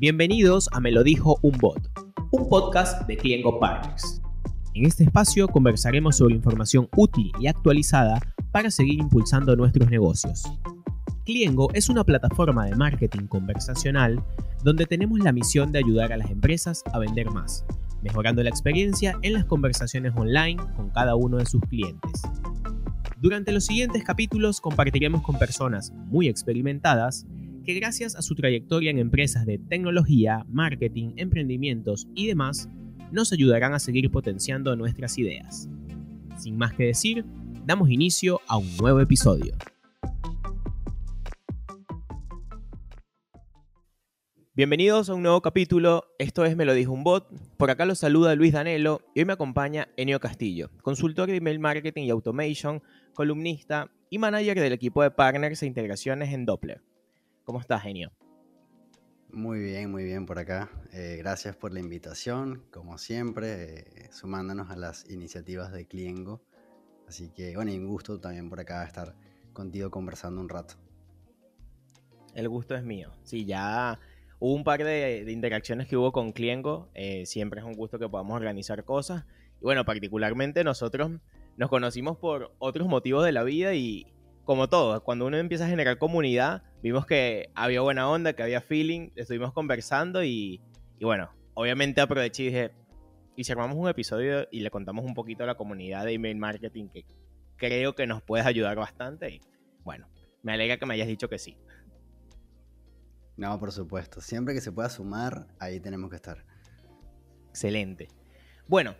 Bienvenidos a Me lo dijo un bot, un podcast de Cliengo Partners. En este espacio conversaremos sobre información útil y actualizada para seguir impulsando nuestros negocios. Cliengo es una plataforma de marketing conversacional donde tenemos la misión de ayudar a las empresas a vender más, mejorando la experiencia en las conversaciones online con cada uno de sus clientes. Durante los siguientes capítulos compartiremos con personas muy experimentadas que gracias a su trayectoria en empresas de tecnología, marketing, emprendimientos y demás, nos ayudarán a seguir potenciando nuestras ideas. Sin más que decir, damos inicio a un nuevo episodio. Bienvenidos a un nuevo capítulo, esto es Me lo dijo un bot, por acá los saluda Luis Danelo y hoy me acompaña Enio Castillo, consultor de email marketing y automation, columnista y manager del equipo de partners e integraciones en Doppler. ¿Cómo estás, Enio? Muy bien, muy bien por acá. Eh, gracias por la invitación, como siempre, eh, sumándonos a las iniciativas de Cliengo. Así que, bueno, y un gusto también por acá estar contigo conversando un rato. El gusto es mío. Sí, ya hubo un par de, interacciones que hubo con Cliengo. Eh, siempre es un gusto que podamos organizar cosas. Y bueno, particularmente nosotros nos conocimos por otros motivos de la vida y, como todo, cuando uno empieza a generar comunidad, vimos que había buena onda, que había feeling, estuvimos conversando y, bueno, obviamente aproveché y dije, y si armamos un episodio y le contamos un poquito a la comunidad de email marketing que creo que nos puedes ayudar bastante y bueno, me alegra que me hayas dicho que sí. No, por supuesto, siempre que se pueda sumar, ahí tenemos que estar. Excelente. Bueno,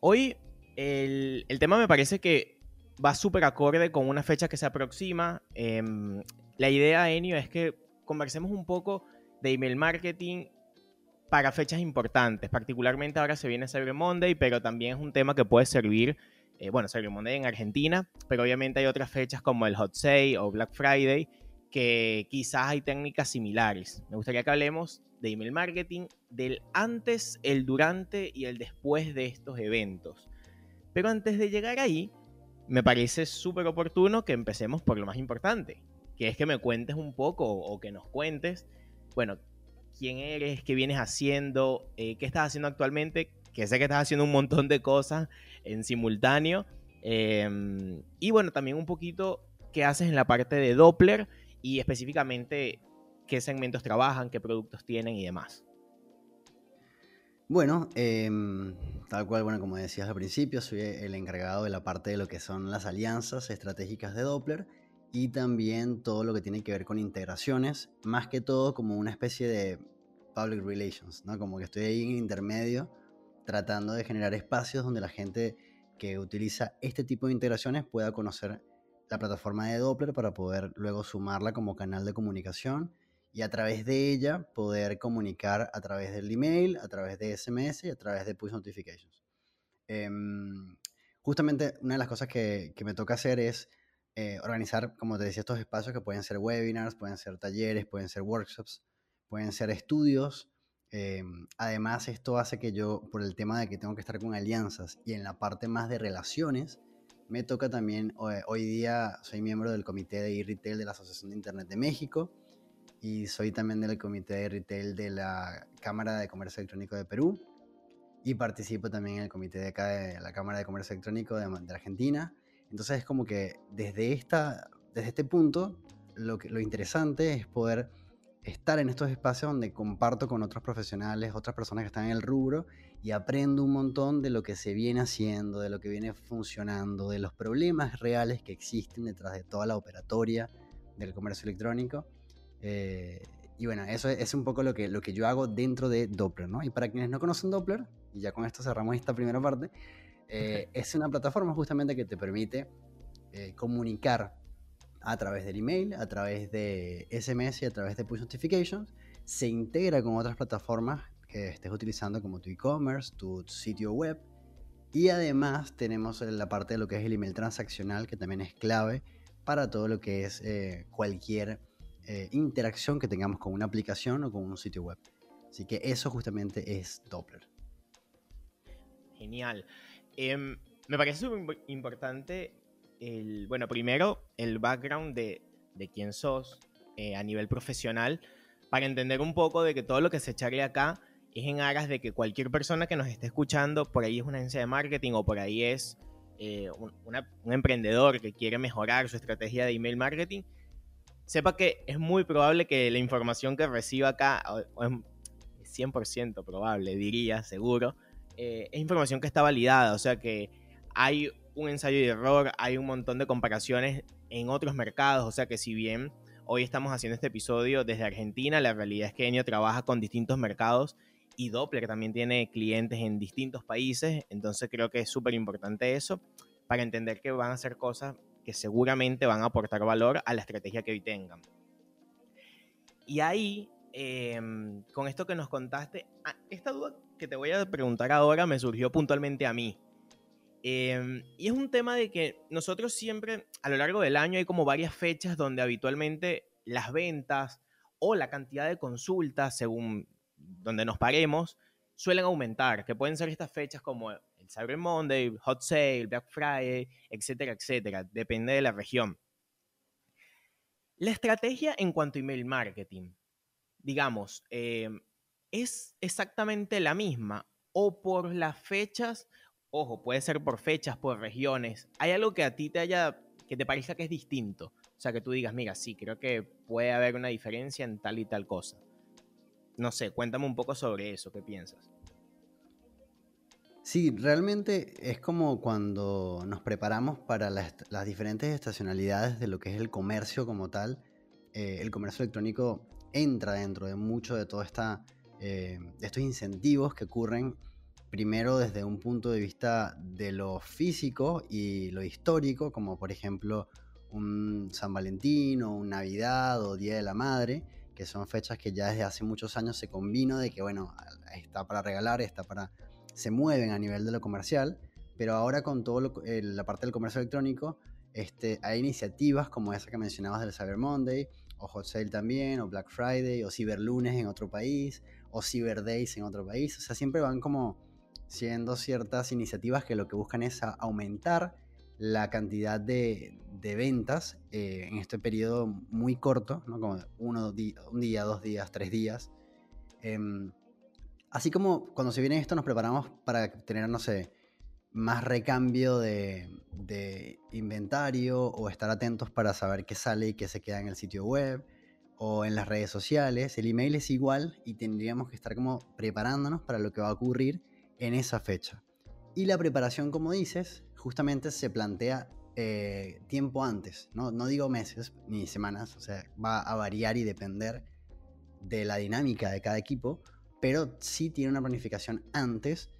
hoy el, el tema me parece que va súper acorde con una fecha que se aproxima. Em, la idea, Enio, es que conversemos un poco de email marketing para fechas importantes. Particularmente ahora se viene Cyber Monday, pero también es un tema que puede servir, eh, bueno, Cyber Monday en Argentina, pero obviamente hay otras fechas como el Hot Sale o Black Friday que quizás hay técnicas similares. Me gustaría que hablemos de email marketing, del antes, el durante y el después de estos eventos. Pero antes de llegar ahí, me parece súper oportuno que empecemos por lo más importante, que es que me cuentes un poco o que nos cuentes, bueno, quién eres, qué vienes haciendo, eh, qué estás haciendo actualmente, que sé que estás haciendo un montón de cosas en simultáneo, em, y bueno, también un poquito qué haces en la parte de Doppler y específicamente qué segmentos trabajan, qué productos tienen y demás. Bueno, em, tal cual, bueno, como decías al principio, soy el encargado de la parte de lo que son las alianzas estratégicas de Doppler y también todo lo que tiene que ver con integraciones, más que todo como una especie de public relations, ¿no? Como que estoy ahí en intermedio tratando de generar espacios donde la gente que utiliza este tipo de integraciones pueda conocer la plataforma de Doppler para poder luego sumarla como canal de comunicación y a través de ella poder comunicar a través del email, a través de SMS y a través de push notifications. Em, justamente una de las cosas que, que me toca hacer es eh, organizar, como te decía, estos espacios que pueden ser webinars, pueden ser talleres, pueden ser workshops, pueden ser estudios. Em, además, esto hace que yo, por el tema de que tengo que estar con alianzas y en la parte más de relaciones, me toca también, hoy día soy miembro del comité de e-retail de la Asociación de Internet de México y soy también del comité de retail de la Cámara de Comercio Electrónico de Perú y participo también en el comité de acá de la Cámara de Comercio Electrónico de, Argentina. Entonces es como que desde, esta, desde este punto lo, que, lo interesante es poder estar en estos espacios donde comparto con otros profesionales, otras personas que están en el rubro y aprendo un montón de lo que se viene haciendo, de lo que viene funcionando, de los problemas reales que existen detrás de toda la operatoria del comercio electrónico eh, y bueno, eso es, un poco lo que, lo que yo hago dentro de Doppler, ¿no? Y para quienes no conocen Doppler, y ya con esto cerramos esta primera parte, eh, es una plataforma justamente que te permite eh, comunicar a través del email, a través de SMS y a través de push notifications. Se integra con otras plataformas que estés utilizando como tu e-commerce, tu sitio web. Y además tenemos la parte de lo que es el email transaccional, que también es clave para todo lo que es cualquier eh, interacción que tengamos con una aplicación o con un sitio web. Así que eso justamente es Doppler. Genial. Em, me parece súper importante el, bueno, primero el background de, de quién sos eh, a nivel profesional para entender un poco de que todo lo que se echarle acá es en aras de que cualquier persona que nos esté escuchando, por ahí es una agencia de marketing o por ahí es eh, un, emprendedor que quiere mejorar su estrategia de email marketing, sepa que es muy probable que la información que reciba acá, es 100% probable, diría, seguro, eh, es información que está validada, o sea que hay un ensayo de error, hay un montón de comparaciones en otros mercados, o sea que si bien hoy estamos haciendo este episodio desde Argentina, la realidad es que Enio trabaja con distintos mercados y Doppler también tiene clientes en distintos países, entonces creo que es súper importante eso para entender que van a ser cosas que seguramente van a aportar valor a la estrategia que hoy tengan. Y ahí, em, con esto que nos contaste, esta duda que te voy a preguntar ahora me surgió puntualmente a mí. Em, y es un tema de que nosotros siempre, a lo largo del año, hay como varias fechas donde habitualmente las ventas o la cantidad de consultas, según donde nos paremos, suelen aumentar, que pueden ser estas fechas como Cyber Monday, Hot Sale, Black Friday, etcétera, etcétera, depende de la región. La estrategia en cuanto a email marketing, digamos, em, es exactamente la misma o por las fechas Ojo, puede ser por fechas, por regiones. ¿Hay algo que a ti te haya, que te parezca que es distinto? O sea, que tú digas, mira, sí, creo que puede haber una diferencia en tal y tal cosa. No sé, cuéntame un poco sobre eso, ¿qué piensas? Sí, realmente es como cuando nos preparamos para las, diferentes estacionalidades de lo que es el comercio como tal. Eh, el comercio electrónico entra dentro de mucho de todos eh, estos incentivos que ocurren primero desde un punto de vista de lo físico y lo histórico, como por ejemplo un San Valentín o un Navidad o Día de la Madre, que son fechas que ya desde hace muchos años se combinó de que, bueno, está para regalar, está para... se mueven a nivel de lo comercial, pero ahora con toda la parte del comercio electrónico, este, hay iniciativas como esa que mencionabas del Cyber Monday, o Hot Sale también, o Black Friday, o Cyber Lunes en otro país, o Cyber Days en otro país, o sea, siempre van como siendo ciertas iniciativas que lo que buscan es aumentar la cantidad de, ventas eh, en este periodo muy corto, como uno, un día, dos días, tres días. Em, así como cuando se viene esto nos preparamos para tener, no sé, más recambio de, inventario o estar atentos para saber qué sale y qué se queda en el sitio web o en las redes sociales. El email es igual y tendríamos que estar como preparándonos para lo que va a ocurrir en esa fecha. Y la preparación, como dices, justamente se plantea eh, tiempo antes, ¿no? no digo meses ni semanas, o sea, va a variar y depender de la dinámica de cada equipo, pero sí tiene una planificación antes,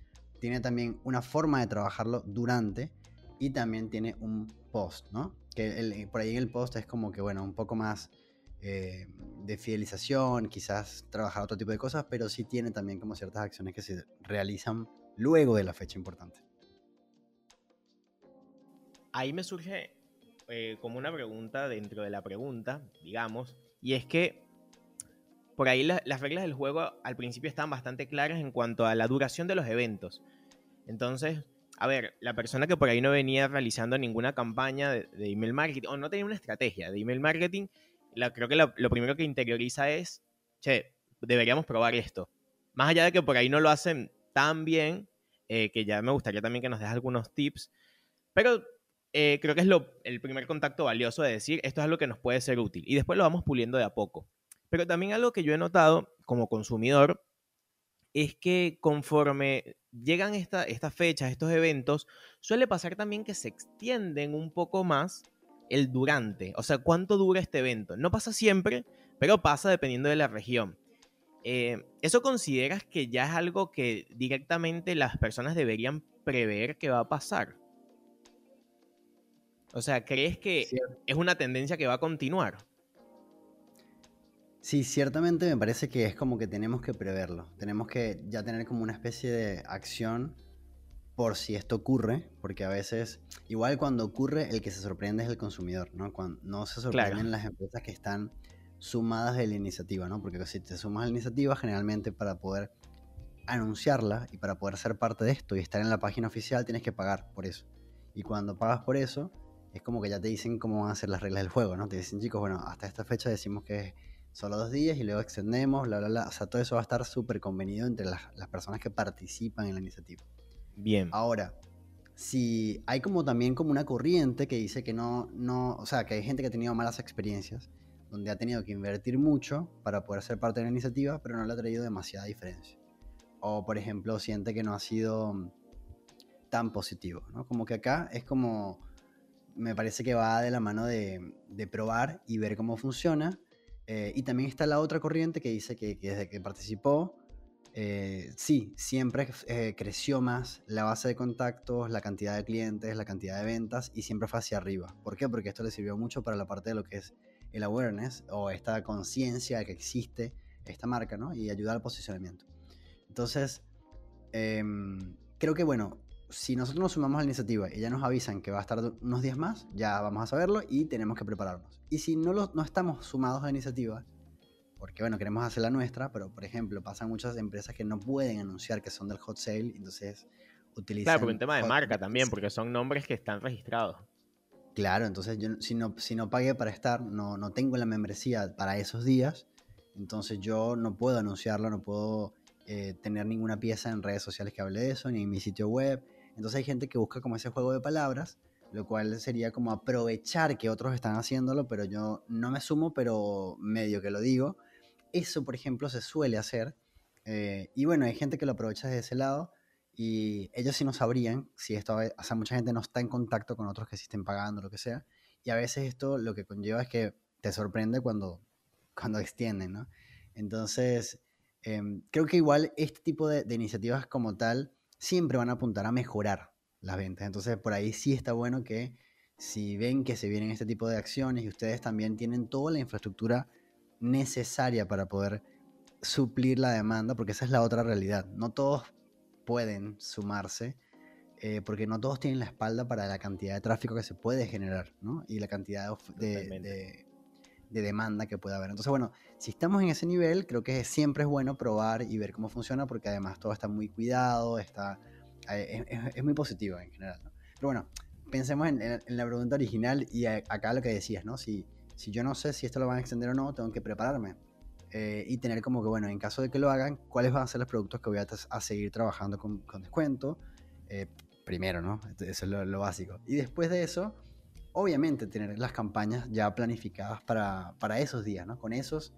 tiene también una forma de trabajarlo durante y también tiene un post, ¿no? Que por ahí en el post es como que, bueno, un poco más eh, de fidelización, quizás trabajar otro tipo de cosas, pero sí tiene también como ciertas acciones que se realizan luego de la fecha importante. Ahí me surge eh, como una pregunta dentro de la pregunta, digamos, y es que por ahí las reglas del juego al principio están bastante claras en cuanto a la duración de los eventos. Entonces, a ver, la persona que por ahí no venía realizando ninguna campaña de, email marketing o no tenía una estrategia de email marketing, creo que lo, primero que interioriza es, che, deberíamos probar esto. Más allá de que por ahí no lo hacen tan bien, eh, que ya me gustaría también que nos des algunos tips, pero eh, creo que es lo, el primer contacto valioso de decir, esto es algo que nos puede ser útil. Y después lo vamos puliendo de a poco. Pero también algo que yo he notado como consumidor es que conforme llegan esta, estas fechas, estos eventos, suele pasar también que se extienden un poco más el durante, o sea, cuánto dura este evento. No pasa siempre, pero pasa dependiendo de la región. Eh, ¿Eso consideras que ya es algo que directamente las personas deberían prever que va a pasar? O sea, ¿crees que es una tendencia que va a continuar? Sí, ciertamente me parece que es como que tenemos que preverlo. Tenemos que ya tener como una especie de acción por si esto ocurre, porque a veces, igual cuando ocurre, el que se sorprende es el consumidor, ¿no? Cuando no se sorprenden las empresas que están sumadas de la iniciativa, ¿no? Porque si te sumas a la iniciativa, generalmente para poder anunciarla y para poder ser parte de esto y estar en la página oficial, tienes que pagar por eso. Y cuando pagas por eso, es como que ya te dicen cómo van a ser las reglas del juego, ¿no? Te dicen, chicos, bueno, hasta esta fecha decimos que es solo dos días y luego extendemos, bla, bla, bla. O sea, todo eso va a estar súper convenido entre las, las personas que participan en la iniciativa. Bien. Ahora, si hay como también como una corriente que dice que no, no, o sea, que hay gente que ha tenido malas experiencias, donde ha tenido que invertir mucho para poder ser parte de la iniciativa, pero no le ha traído demasiada diferencia. O, por ejemplo, siente que no ha sido tan positivo, ¿no? Como que acá es como, me parece que va de la mano de, de probar y ver cómo funciona. Eh, y también está la otra corriente que dice que, que desde que participó, eh, sí, siempre eh, creció más la base de contactos, la cantidad de clientes, la cantidad de ventas y siempre fue hacia arriba. ¿Por qué? Porque esto le sirvió mucho para la parte de lo que es el awareness o esta conciencia de que existe esta marca, ¿no? Y ayuda al posicionamiento. Entonces, em, creo que bueno, si nosotros nos sumamos a la iniciativa y ya nos avisan que va a estar unos días más, ya vamos a saberlo y tenemos que prepararnos. Y si no, no estamos sumados a la iniciativa, porque bueno, queremos hacer la nuestra, pero por ejemplo, pasan muchas empresas que no pueden anunciar que son del hot sale, entonces utilizan... Claro, porque un tema de marca también, porque son nombres que están registrados. Claro, entonces yo si no, si no pagué para estar, no, no tengo la membresía para esos días, entonces yo no puedo anunciarlo, no puedo eh, tener ninguna pieza en redes sociales que hable de eso, ni en mi sitio web. Entonces hay gente que busca como ese juego de palabras, lo cual sería como aprovechar que otros están haciéndolo, pero yo no me sumo, pero medio que lo digo. Eso, por ejemplo, se suele hacer. Eh, y bueno, hay gente que lo aprovecha desde ese lado y ellos sí no sabrían si esto, o sea, mucha gente no está en contacto con otros que sí estén pagando, lo que sea. Y a veces esto lo que conlleva es que te sorprende cuando, cuando extienden, ¿no? Entonces, em, creo que igual este tipo de, de, iniciativas como tal siempre van a apuntar a mejorar las ventas. Entonces, por ahí sí está bueno que si ven que se vienen este tipo de acciones y ustedes también tienen toda la infraestructura necesaria para poder suplir la demanda, porque esa es la otra realidad. No todos pueden sumarse, eh, porque no todos tienen la espalda para la cantidad de tráfico que se puede generar, ¿no? Y la cantidad de, de, de, demanda que puede haber. Entonces, bueno, si estamos en ese nivel, creo que siempre es bueno probar y ver cómo funciona, porque además todo está muy cuidado, está, eh, es, es, muy positivo en general, ¿no? Pero bueno, pensemos en, en, la pregunta original y acá lo que decías, ¿no? Si, si yo no sé si esto lo van a extender o no, tengo que prepararme. Eh, y tener como que, bueno, en caso de que lo hagan, cuáles van a ser los productos que voy a, a seguir trabajando con, con descuento. Eh, primero, ¿no? Eso es lo, lo, básico. Y después de eso, obviamente tener las campañas ya planificadas para, para esos días, ¿no? Con esos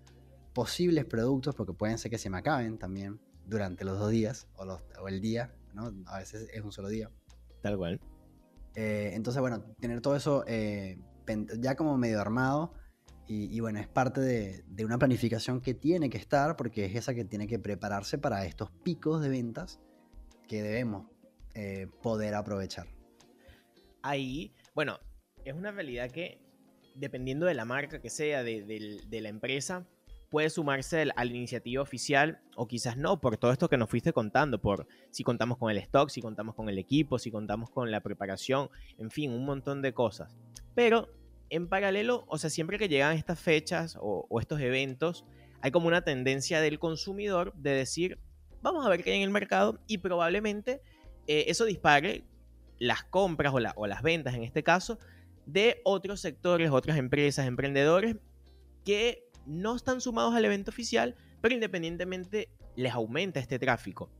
posibles productos, porque pueden ser que se me acaben también durante los dos días o, los, o el día, ¿no? A veces es un solo día. Tal cual. Eh, entonces, bueno, tener todo eso eh, ya como medio armado. Y, y bueno, es parte de, de, una planificación que tiene que estar porque es esa que tiene que prepararse para estos picos de ventas que debemos eh, poder aprovechar. Ahí, bueno, es una realidad que dependiendo de la marca que sea, de, la empresa, puede sumarse a la iniciativa oficial o quizás no, por todo esto que nos fuiste contando, por si contamos con el stock, si contamos con el equipo, si contamos con la preparación, en fin, un montón de cosas. Pero en paralelo, o sea, siempre que llegan estas fechas o, estos eventos, hay como una tendencia del consumidor de decir, vamos a ver qué hay en el mercado y probablemente eh, eso dispare las compras o las ventas en este caso de otros sectores, otras empresas, emprendedores que no están sumados al evento oficial, pero independientemente les aumenta este tráfico.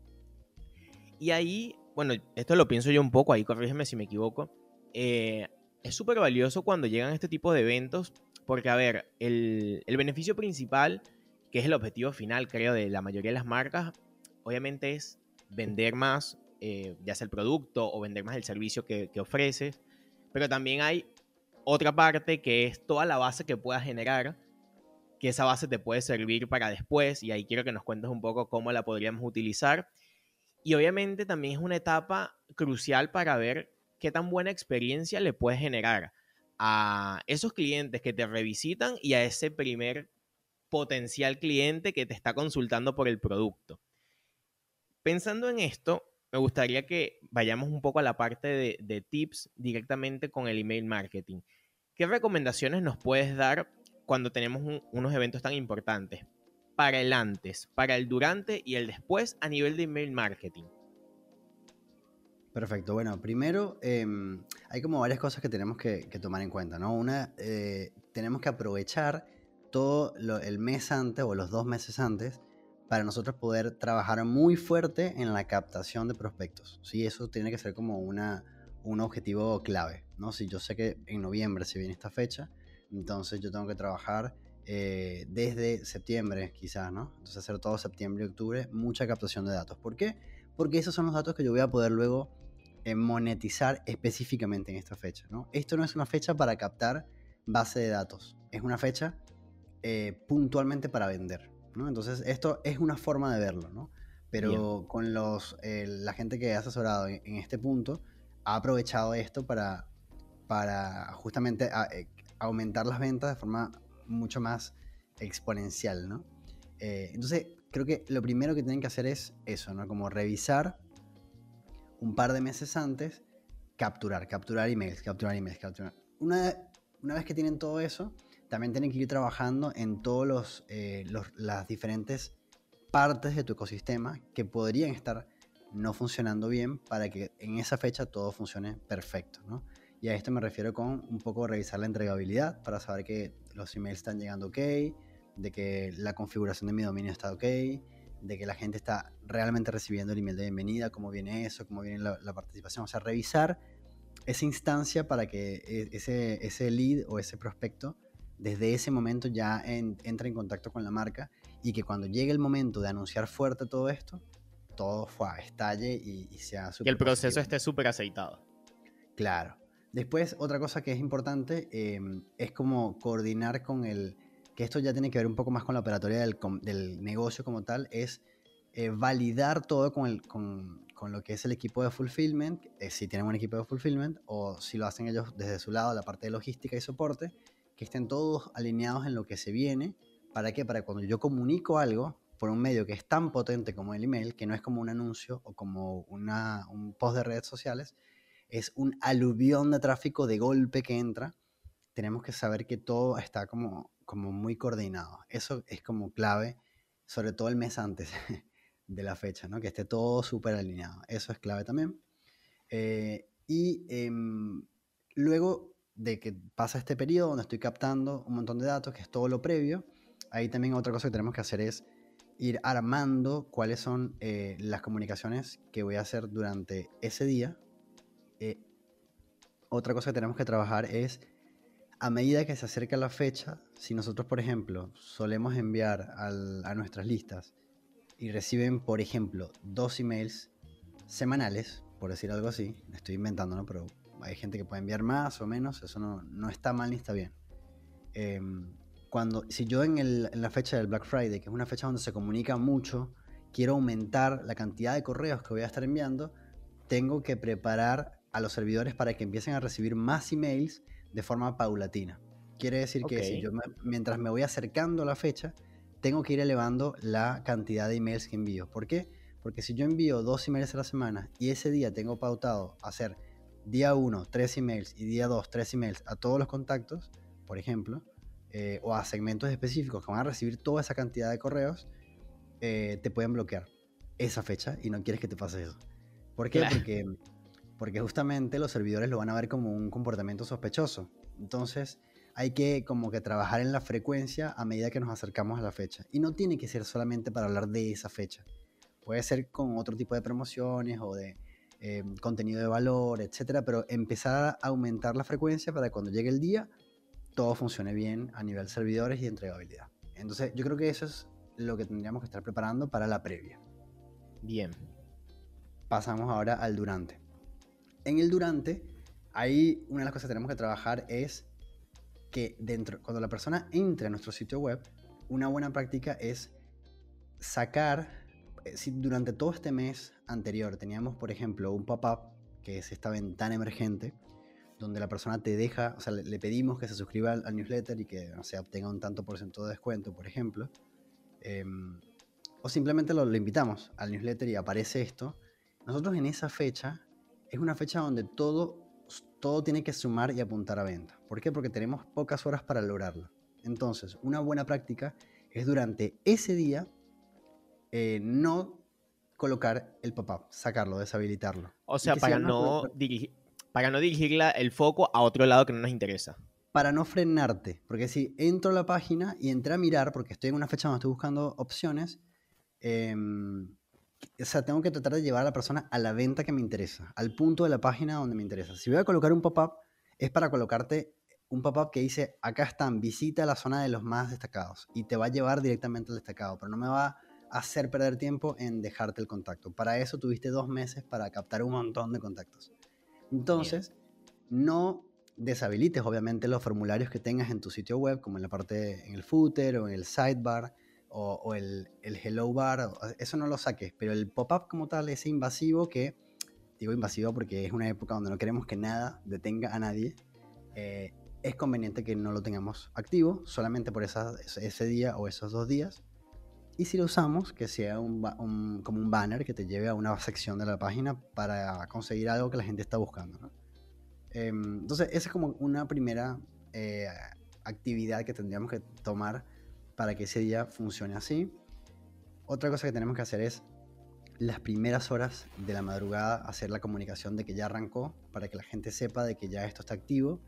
Y ahí, bueno, esto lo pienso yo un poco, ahí corrígeme si me equivoco, eh, es súper valioso cuando llegan este tipo de eventos, porque a ver, el, beneficio principal, que es el objetivo final, creo, de la mayoría de las marcas, obviamente es vender más, eh, ya sea el producto o vender más el servicio que, que ofreces, pero también hay otra parte que es toda la base que puedas generar que esa base te puede servir para después y ahí quiero que nos cuentes un poco cómo la podríamos utilizar. Y obviamente también es una etapa crucial para ver qué tan buena experiencia le puedes generar a esos clientes que te revisitan y a ese primer potencial cliente que te está consultando por el producto. Pensando en esto, me gustaría que vayamos un poco a la parte de, tips directamente con el email marketing. ¿Qué recomendaciones nos puedes dar cuando tenemos un, unos eventos tan importantes. Para el antes, para el durante y el después a nivel de email marketing. Perfecto. Bueno, primero eh, hay como varias cosas que tenemos que, que, tomar en cuenta, ¿no? Una, eh, tenemos que aprovechar todo el mes antes o los dos meses antes para nosotros poder trabajar muy fuerte en la captación de prospectos. ¿sí? Eso tiene que ser como una, un objetivo clave. ¿no? Si yo sé que en noviembre se viene esta fecha, entonces yo tengo que trabajar eh, desde septiembre quizás, ¿no? Entonces hacer todo septiembre y octubre mucha captación de datos. ¿Por qué? Porque esos son los datos que yo voy a poder luego eh, monetizar específicamente en esta fecha, ¿no? Esto no es una fecha para captar base de datos, es una fecha eh, puntualmente para vender, ¿no? Entonces esto es una forma de verlo, ¿no? Pero con los, la gente que ha asesorado en, este punto ha aprovechado esto para, para justamente aumentar las ventas de forma mucho más exponencial, ¿no? Eh, entonces, creo que lo primero que tienen que hacer es eso, ¿no? Como revisar un par de meses antes, capturar, capturar emails, capturar emails, capturar. Una, una vez que tienen todo eso, también tienen que ir trabajando en todas eh, las diferentes partes de tu ecosistema que podrían estar no funcionando bien para que en esa fecha todo funcione perfecto, ¿no? Y a esto me refiero con un poco revisar la entregabilidad para saber que los emails están llegando ok, de que la configuración de mi dominio está ok, de que la gente está realmente recibiendo el email de bienvenida, cómo viene eso, cómo viene la, participación. O sea, revisar esa instancia para que e, ese, ese lead o ese prospecto desde ese momento ya entre en contacto con la marca y que cuando llegue el momento de anunciar fuerte todo esto, todo fue, estalle y, y sea súper. Que el proceso esté súper aceitado. Claro. Después, otra cosa que es importante em, es como coordinar con el, que esto ya tiene que ver un poco más con la operatoria del, del negocio como tal, es eh, validar todo con, el, con, con, lo que es el equipo de fulfillment, eh, si tienen un equipo de fulfillment, o si lo hacen ellos desde su lado, la parte de logística y soporte, que estén todos alineados en lo que se viene. ¿Para qué? Para cuando yo comunico algo por un medio que es tan potente como el email, que no es como un anuncio o como una, un post de redes sociales, es un aluvión de tráfico de golpe que entra, tenemos que saber que todo está como, como muy coordinado. Eso es como clave, sobre todo el mes antes de la fecha, ¿no? que esté todo súper alineado. Eso es clave también. Eh, y em, luego de que pasa este periodo donde estoy captando un montón de datos, que es todo lo previo, ahí también otra cosa que tenemos que hacer es ir armando cuáles son eh, las comunicaciones que voy a hacer durante ese día eh, otra cosa que tenemos que trabajar es, a medida que se acerca la fecha, si nosotros, por ejemplo, solemos enviar a nuestras listas y reciben, por ejemplo, dos emails semanales, por decir algo así, estoy inventando, ¿no? Pero hay gente que puede enviar más o menos, eso no, está mal ni está bien. Em, cuando, si yo en, en, la fecha del Black Friday, que es una fecha donde se comunica mucho, quiero aumentar la cantidad de correos que voy a estar enviando, tengo que preparar a los servidores para que empiecen a recibir más emails de forma paulatina. Quiere decir que si yo mientras me voy acercando a la fecha, tengo que ir elevando la cantidad de emails que envío. ¿Por qué? Porque si yo envío dos emails a la semana y ese día tengo pautado hacer día 1 tres emails y día 2 tres emails a todos los contactos, por ejemplo, eh, o a segmentos específicos que van a recibir toda esa cantidad de correos, eh, te pueden bloquear esa fecha y no quieres que te pase eso. ¿Por qué? Porque porque justamente los servidores lo van a ver como un comportamiento sospechoso. Entonces hay que como que trabajar en la frecuencia a medida que nos acercamos a la fecha. Y no tiene que ser solamente para hablar de esa fecha. Puede ser con otro tipo de promociones o de eh, contenido de valor, etcétera, pero empezar a aumentar la frecuencia para que cuando llegue el día todo funcione bien a nivel servidores y entregabilidad. Entonces yo creo que eso es lo que tendríamos que estar preparando para la previa. Bien. Pasamos ahora al durante en el durante, ahí una de las cosas que tenemos que trabajar es que dentro, cuando la persona entre a nuestro sitio web, una buena práctica es sacar, si durante todo este mes anterior teníamos, por ejemplo, un pop-up, que es esta ventana emergente, donde la persona te deja, o sea, le, pedimos que se suscriba al, newsletter y que, o obtenga un tanto por ciento de descuento, por ejemplo. Em, o simplemente lo, lo invitamos al newsletter y aparece esto. Nosotros en esa fecha es una fecha donde todo, todo tiene que sumar y apuntar a venta. ¿Por qué? Porque tenemos pocas horas para lograrlo. Entonces, una buena práctica es durante ese día eh, no colocar el pop-up, sacarlo, deshabilitarlo. O sea, para no, dirigir, para no dirigir el foco a otro lado que no nos interesa. para no frenarte. Porque si entro a la página y entré a mirar, porque estoy en una fecha donde estoy buscando opciones, em, o sea, tengo que tratar de llevar a la persona a la venta que me interesa, al punto de la página donde me interesa. Si voy a colocar un pop-up, es para colocarte un pop-up que dice, acá están, visita la zona de los más destacados y te va a llevar directamente al destacado, pero no me va a hacer perder tiempo en dejarte el contacto. Para eso tuviste dos meses para captar un montón de contactos. Entonces, no deshabilites obviamente los formularios que tengas en tu sitio web, como en la parte, en el footer o en el sidebar o, el, el, hello bar, eso no lo saques, pero el pop-up como tal, ese invasivo que, digo invasivo porque es una época donde no queremos que nada detenga a nadie, eh, es conveniente que no lo tengamos activo solamente por ese día o esos dos días. Y si lo usamos, que sea un, como un banner que te lleve a una sección de la página para conseguir algo que la gente está buscando. Em, entonces, esa es como una primera eh, actividad que tendríamos que tomar para que ese día funcione así. Otra cosa que tenemos que hacer es las primeras horas de la madrugada hacer la comunicación de que ya arrancó para que la gente sepa de que ya esto está activo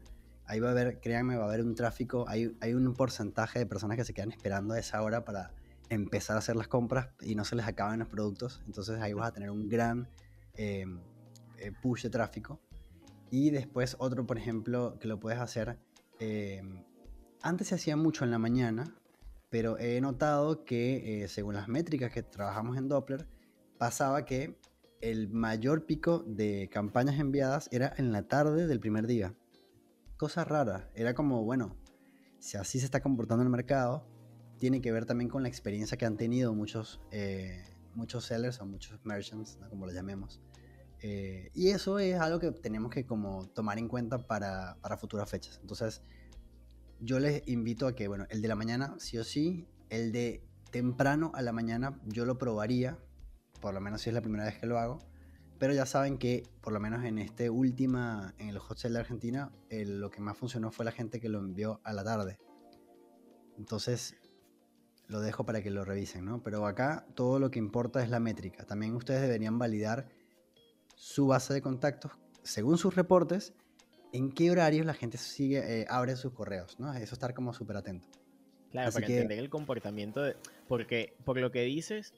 ahí va a haber, créanme, va a haber un tráfico, hay, hay un porcentaje de personas que se quedan esperando a esa hora para empezar a hacer las compras y no se les acaban los productos. Entonces ahí vas a tener un gran em, eh, push de tráfico. Y después otro, por ejemplo, que lo puedes hacer. Em, antes se hacía mucho en la mañana, pero he notado que eh, según las métricas que trabajamos en Doppler, pasaba que el mayor pico de campañas enviadas era en la tarde del primer día cosa rara. Era como, bueno, si así se está comportando el mercado, tiene que ver también con la experiencia que han tenido muchos, eh, muchos sellers o muchos merchants, como lo llamemos. Eh, y eso es algo que tenemos que como tomar en cuenta para, para, futuras fechas. Entonces, yo les invito a que, bueno, el de la mañana, sí o sí, el de temprano a la mañana, yo lo probaría, por lo menos si es la primera vez que lo hago, pero ya saben que, por lo menos en este última, en el hot de Argentina, lo que más funcionó fue la gente que lo envió a la tarde. Entonces, lo dejo para que lo revisen, ¿no? Pero acá todo lo que importa es la métrica. También ustedes deberían validar su base de contactos según sus reportes, en qué horarios la gente sigue, eh, abre sus correos, ¿no? Eso estar como súper atento. Claro, para entender el comportamiento, de, porque por lo que dices,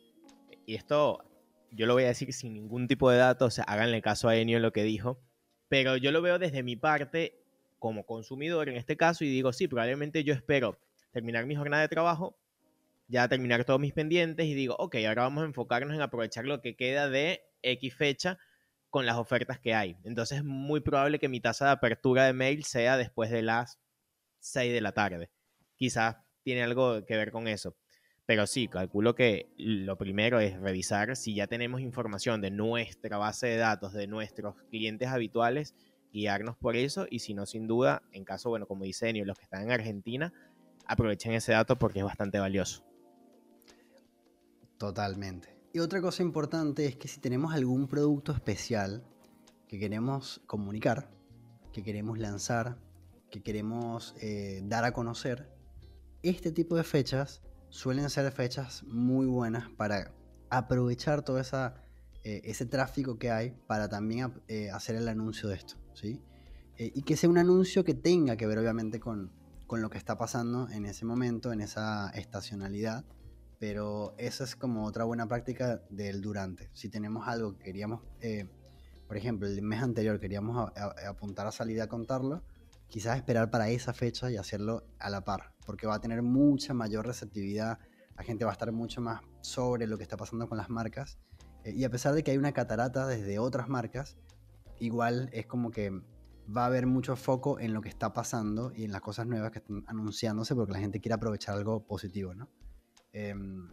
y esto yo lo voy a decir sin ningún tipo de datos, o sea, háganle caso a Enio en lo que dijo, pero yo lo veo desde mi parte como consumidor en este caso y digo, sí, probablemente yo espero terminar mi jornada de trabajo, ya terminar todos mis pendientes y digo, ok, ahora vamos a enfocarnos en aprovechar lo que queda de X fecha con las ofertas que hay. Entonces es muy probable que mi tasa de apertura de mail sea después de las 6 de la tarde. Quizás tiene algo que ver con eso. Pero sí, calculo que lo primero es revisar si ya tenemos información de nuestra base de datos, de nuestros clientes habituales, guiarnos por eso y si no, sin duda, en caso, bueno, como dice Enio, los que están en Argentina, aprovechen ese dato porque es bastante valioso. Totalmente. Y otra cosa importante es que si tenemos algún producto especial que queremos comunicar, que queremos lanzar, que queremos eh, dar a conocer, este tipo de fechas suelen ser fechas muy buenas para aprovechar todo eh, ese tráfico que hay para también eh, hacer el anuncio de esto, ¿sí? Y que sea un anuncio que tenga que ver obviamente con, lo que está pasando en ese momento, en esa estacionalidad, pero esa es como otra buena práctica del durante. Si tenemos algo que queríamos, por ejemplo, el mes anterior queríamos apuntar a salir a contarlo, quizás esperar para esa fecha y hacerlo a la par, porque va a tener mucha mayor receptividad, la gente va a estar mucho más sobre lo que está pasando con las marcas, eh, y a pesar de que hay una catarata desde otras marcas, igual es como que va a haber mucho foco en lo que está pasando y en las cosas nuevas que están anunciándose, porque la gente quiere aprovechar algo positivo, ¿no? Em,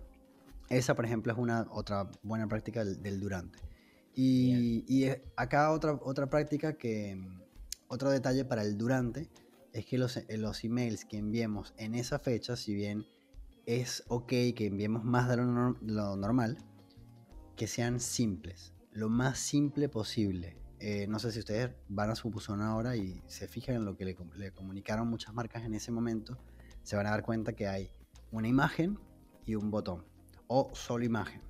esa, por ejemplo, es una otra buena práctica del, durante. Y, y, acá otra, otra práctica que, otro detalle para el durante es que los, eh, los emails que enviemos en esa fecha, si bien es ok que enviemos más de lo, normal, que sean simples, lo más simple posible. Eh, no sé si ustedes van a su buzón ahora y se fijan en lo que le, le, comunicaron muchas marcas en ese momento, se van a dar cuenta que hay una imagen y un botón, o solo imagen,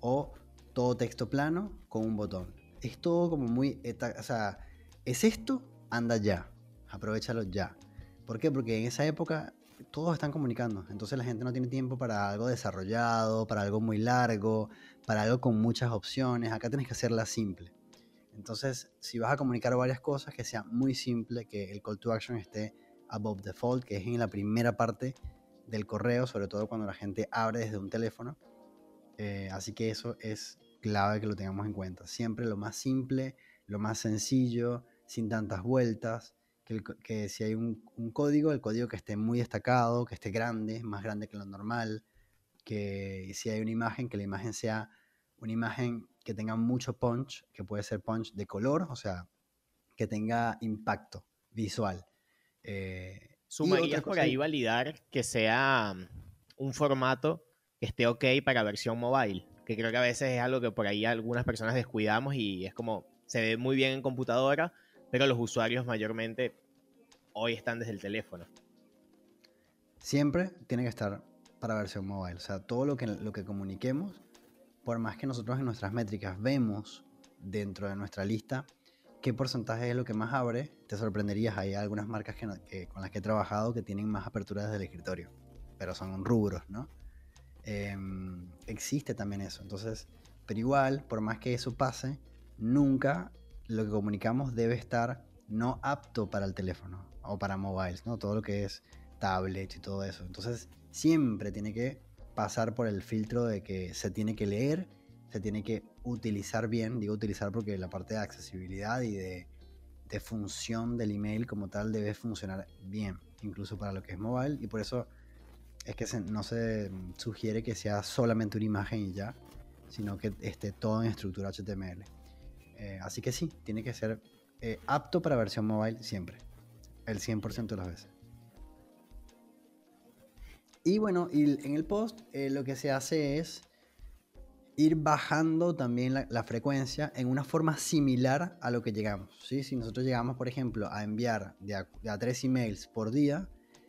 o todo texto plano con un botón. Es todo como muy, o sea, es esto anda ya, aprovechalo ya. ¿Por qué? Porque en esa época todos están comunicando, entonces la gente no tiene tiempo para algo desarrollado, para algo muy largo, para algo con muchas opciones, acá tienes que hacerla simple. Entonces, si vas a comunicar varias cosas, que sea muy simple, que el call to action esté above default, que es en la primera parte del correo, sobre todo cuando la gente abre desde un teléfono. Eh, así que eso es clave que lo tengamos en cuenta. Siempre lo más simple, lo más sencillo, sin tantas vueltas. Que, si hay un, código, el código que esté muy destacado, que esté grande, más grande que lo normal. Que si hay una imagen, que la imagen sea una imagen que tenga mucho punch, que puede ser punch de color, o sea, que tenga impacto visual. Eh, ¿Sumarías por ahí validar que sea mm, un formato que esté ok para versión mobile? Que creo que a veces es algo que por ahí algunas personas descuidamos y es como, se ve muy bien en computadora, pero los usuarios mayormente hoy están desde el teléfono. Siempre tiene que estar para versión mobile. O sea, todo lo que, lo que comuniquemos por más que nosotros en nuestras métricas vemos dentro de nuestra lista qué porcentaje es lo que más abre, te sorprenderías. Hay algunas marcas que, con las que he trabajado que tienen más apertura desde el escritorio, pero son rubros, ¿no? Em, existe también eso. Entonces, pero igual, por más que eso pase, nunca lo que comunicamos debe estar no apto para el teléfono o para mobiles, ¿no? Todo lo que es tablets y todo eso. Entonces, siempre tiene que pasar por el filtro de que se tiene que leer, se tiene que utilizar bien, digo utilizar porque la parte de accesibilidad y de, función del email como tal debe funcionar bien, incluso para lo que es mobile, y por eso es que no se sugiere que sea solamente una imagen y ya, sino que esté todo en estructura HTML. Eh, así que sí, tiene que ser eh, apto para versión mobile siempre, el 100% de las veces. Y bueno, y en el post eh, lo que se hace es ir bajando también la, frecuencia en una forma similar a lo que llegamos. ¿sí? Si nosotros llegamos, por ejemplo, a enviar de a, tres emails por día,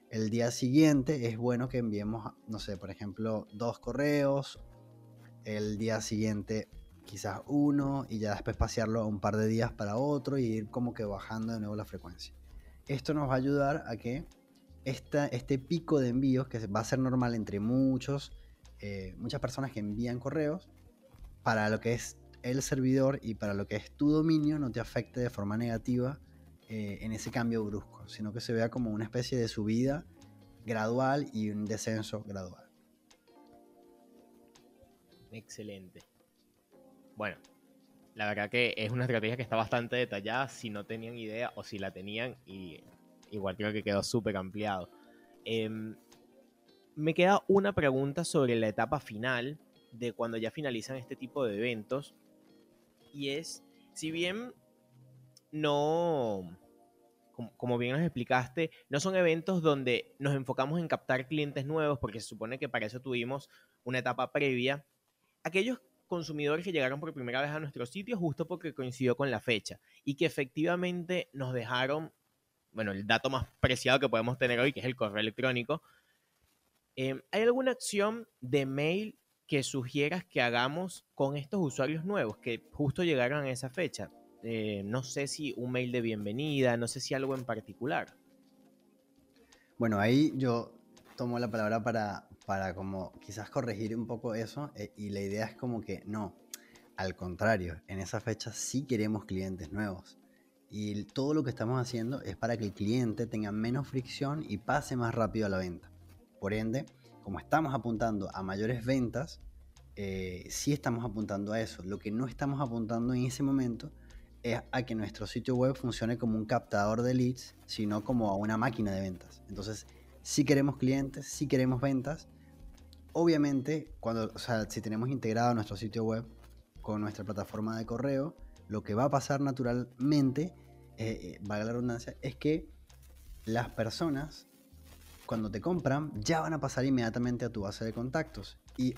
el día siguiente es bueno que enviemos, no sé, por ejemplo, dos correos, el día siguiente quizás uno y ya después pasearlo un par de días para otro y ir como que bajando de nuevo la frecuencia. Esto nos va a ayudar a que este pico de envíos que va a ser normal entre muchos, eh, muchas personas que envían correos, para lo que es el servidor y para lo que es tu dominio no te afecte de forma negativa eh, en ese cambio brusco, sino que se vea como una especie de subida gradual y un descenso gradual. Excelente. Bueno, la verdad que es una estrategia que está bastante detallada si no tenían idea o si la tenían y igual creo que quedó súper ampliado. Em, me queda una pregunta sobre la etapa final de cuando ya finalizan este tipo de eventos. Y es, si bien no, como, bien nos explicaste, no son eventos donde nos enfocamos en captar clientes nuevos, porque se supone que para eso tuvimos una etapa previa. Aquellos consumidores que llegaron por primera vez a nuestro sitio justo porque coincidió con la fecha y que efectivamente nos dejaron bueno, el dato más preciado que podemos tener hoy, que es el correo electrónico. Em, ¿Hay alguna acción de mail que sugieras que hagamos con estos usuarios nuevos que justo llegaron a esa fecha? Eh, no sé si un mail de bienvenida, no sé si algo en particular. Bueno, ahí yo tomo la palabra para, para como quizás corregir un poco eso eh, y la idea es como que no, al contrario, en esa fecha sí queremos clientes nuevos. Y todo lo que estamos haciendo es para que el cliente tenga menos fricción y pase más rápido a la venta. Por ende, como estamos apuntando a mayores ventas, eh, sí estamos apuntando a eso. Lo que no estamos apuntando en ese momento es a que nuestro sitio web funcione como un captador de leads, sino como a una máquina de ventas. Entonces, si queremos clientes, si queremos ventas. Obviamente, cuando, si tenemos integrado nuestro sitio web con nuestra plataforma de correo, lo que va a pasar naturalmente, eh, eh, valga la redundancia, es que las personas, cuando te compran, ya van a pasar inmediatamente a tu base de contactos. Y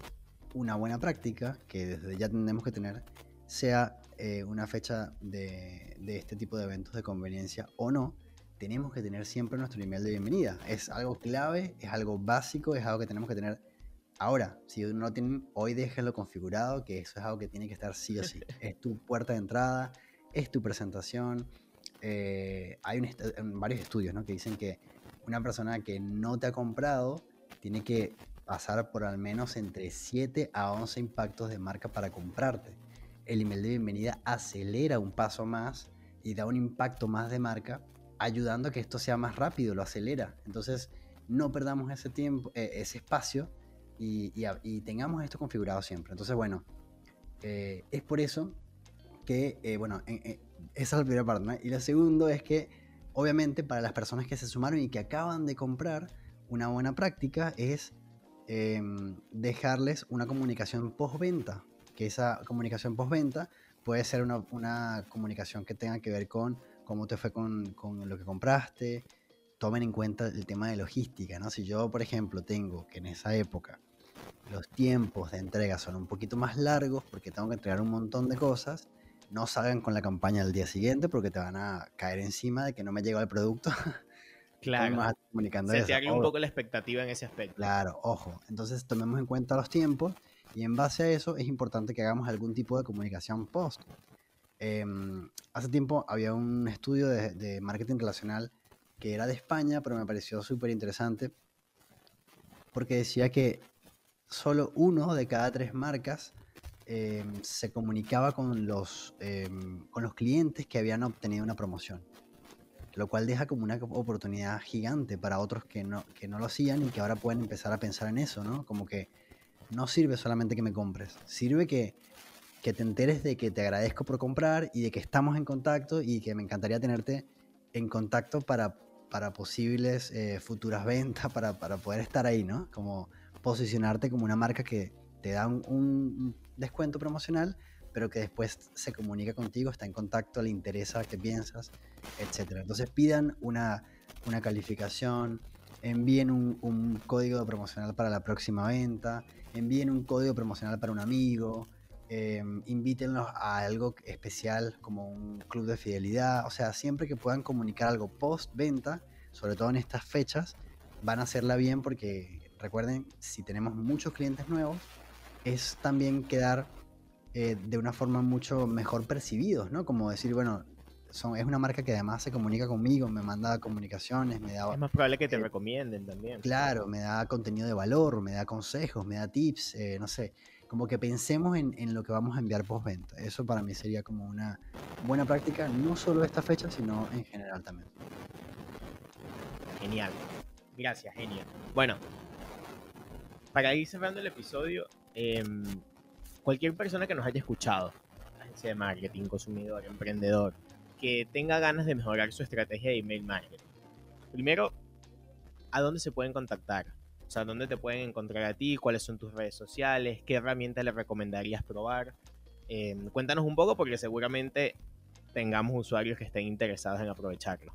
una buena práctica, que desde ya tenemos que tener, sea eh, una fecha de, de, este tipo de eventos de conveniencia o no, tenemos que tener siempre nuestro email de bienvenida. Es algo clave, es algo básico, es algo que tenemos que tener Ahora, si no lo tienen, hoy déjenlo configurado, que eso es algo que tiene que estar sí o sí. es tu puerta de entrada, es tu presentación. Eh, hay varios estudios ¿no? que dicen que una persona que no te ha comprado tiene que pasar por al menos entre 7 a 11 impactos de marca para comprarte. El email de bienvenida acelera un paso más y da un impacto más de marca, ayudando a que esto sea más rápido, lo acelera. Entonces, no perdamos ese tiempo, eh, ese espacio y, tengamos esto configurado siempre. Entonces, bueno, eh, es por eso que, eh, bueno, esa es la primera parte. Y la segunda es que, obviamente, para las personas que se sumaron y que acaban de comprar, una buena práctica es em, dejarles una comunicación postventa. Que esa comunicación postventa puede ser una, comunicación que tenga que ver con cómo te fue con, con lo que compraste, tomen en cuenta el tema de logística, ¿no? Si yo, por ejemplo, tengo que en esa época los tiempos de entrega son un poquito más largos porque tengo que entregar un montón de cosas, no salgan con la campaña al día siguiente porque te van a caer encima de que no me llegó el producto. Claro. comunicando Se te haga un poco la expectativa en ese aspecto. Claro, ojo. Entonces tomemos en cuenta los tiempos y en base a eso es importante que hagamos algún tipo de comunicación post. Em, hace tiempo había un estudio de, de marketing relacional que era de España, pero me pareció súper interesante porque decía que solo uno de cada tres marcas em, se comunicaba con los, em, con los clientes que habían obtenido una promoción. Lo cual deja como una oportunidad gigante para otros que no, que no lo hacían y que ahora pueden empezar a pensar en eso, ¿no? Como que no sirve solamente que me compres, sirve que, que te enteres de que te agradezco por comprar y de que estamos en contacto y que me encantaría tenerte en contacto para para posibles eh, futuras ventas, para, poder estar ahí, ¿no? Como posicionarte como una marca que te da un, descuento promocional, pero que después se comunica contigo, está en contacto, le interesa qué piensas, etc. Entonces pidan una, calificación, envíen un, código promocional para la próxima venta, envíen un código promocional para un amigo, eh, invítenlos a algo especial como un club de fidelidad, o sea, siempre que puedan comunicar algo post venta, sobre todo en estas fechas, van a hacerla bien porque recuerden, si tenemos muchos clientes nuevos, es también quedar eh, de una forma mucho mejor percibidos, ¿no? Como decir, bueno, son, es una marca que además se comunica conmigo, me manda comunicaciones, me da... Es más probable que te eh, recomienden también. Claro, me da contenido de valor, me da consejos, me da tips, no sé como que pensemos en, en, lo que vamos a enviar postventa. Eso para mí sería como una buena práctica, no solo esta fecha, sino en general también. Genial. Gracias, genial. Bueno, para ir cerrando el episodio, em, cualquier persona que nos haya escuchado, agencia de marketing, consumidor, emprendedor, que tenga ganas de mejorar su estrategia de email marketing, primero, ¿a dónde se pueden contactar? O sea, ¿dónde te pueden encontrar a ti? ¿Cuáles son tus redes sociales? ¿Qué herramientas le recomendarías probar? Em, cuéntanos un poco porque seguramente tengamos usuarios que estén interesados en aprovecharlo.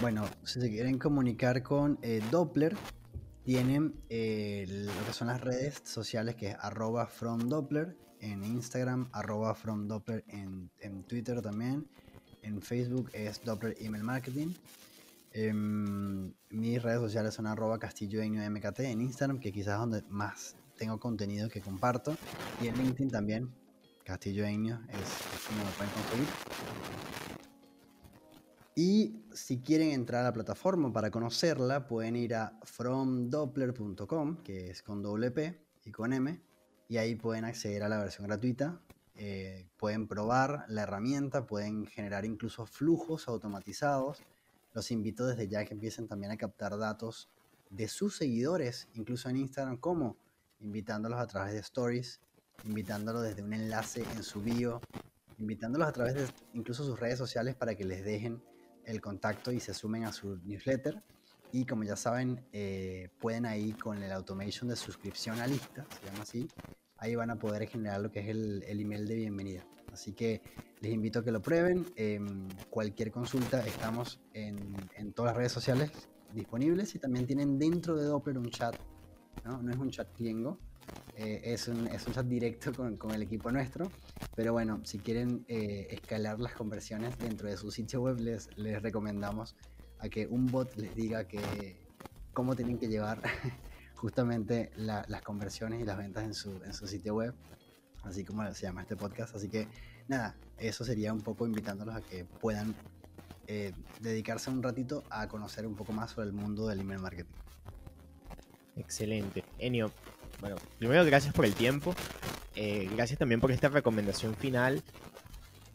Bueno, si se quieren comunicar con eh, Doppler, tienen eh, lo que son las redes sociales que es arroba from Doppler en Instagram, arroba from Doppler en, en Twitter también, en Facebook es Doppler Email Marketing Em, mis redes sociales son arroba MKT en Instagram, que quizás es donde más tengo contenido que comparto. Y en LinkedIn también, castilloeño, es, es como me pueden conseguir. Y si quieren entrar a la plataforma para conocerla, pueden ir a fromdoppler.com, que es con doble P y con M, y ahí pueden acceder a la versión gratuita. Eh, pueden probar la herramienta, pueden generar incluso flujos automatizados los invito desde ya que empiecen también a captar datos de sus seguidores, incluso en Instagram, como invitándolos a través de stories, invitándolos desde un enlace en su bio, invitándolos a través de incluso sus redes sociales para que les dejen el contacto y se sumen a su newsletter. Y como ya saben, eh, pueden ahí con el automation de suscripción a lista, se llama así, ahí van a poder generar lo que es el, el email de bienvenida. Así que les invito a que lo prueben. Em, cualquier consulta, estamos en, en, todas las redes sociales disponibles y también tienen dentro de Doppler un chat. No, no es un chat cliengo, eh, es, un, es, un, chat directo con, con, el equipo nuestro. Pero bueno, si quieren eh, escalar las conversiones dentro de su sitio web, les, les recomendamos a que un bot les diga que cómo tienen que llevar justamente las conversiones y las ventas en su, en su sitio web así como se llama este podcast. Así que nada, eso sería un poco invitándolos a que puedan eh, dedicarse un ratito a conocer un poco más sobre el mundo del email marketing. Excelente. Enio, bueno, primero gracias por el tiempo. Eh, gracias también por esta recomendación final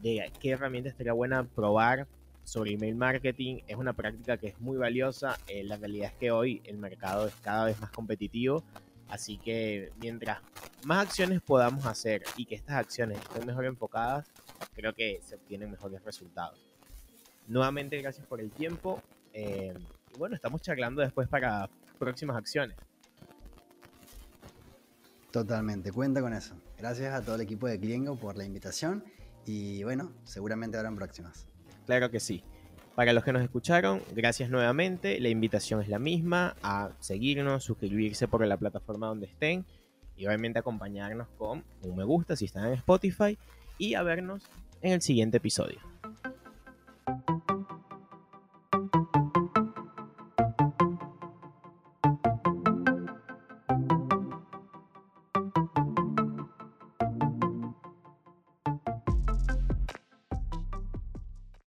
de qué herramienta estaría buena probar sobre email marketing. Es una práctica que es muy valiosa. Eh, la realidad es que hoy el mercado es cada vez más competitivo. Así que mientras más acciones podamos hacer y que estas acciones estén mejor enfocadas, creo que se obtienen mejores resultados. Nuevamente, gracias por el tiempo. Eh, y bueno, estamos charlando después para próximas acciones. Totalmente, cuenta con eso. Gracias a todo el equipo de Cliengo por la invitación y bueno, seguramente habrán próximas. Claro que sí. Para los que nos escucharon, gracias nuevamente. La invitación es la misma a seguirnos, suscribirse por la plataforma donde estén y obviamente acompañarnos con un me gusta si están en Spotify y a vernos en el siguiente episodio.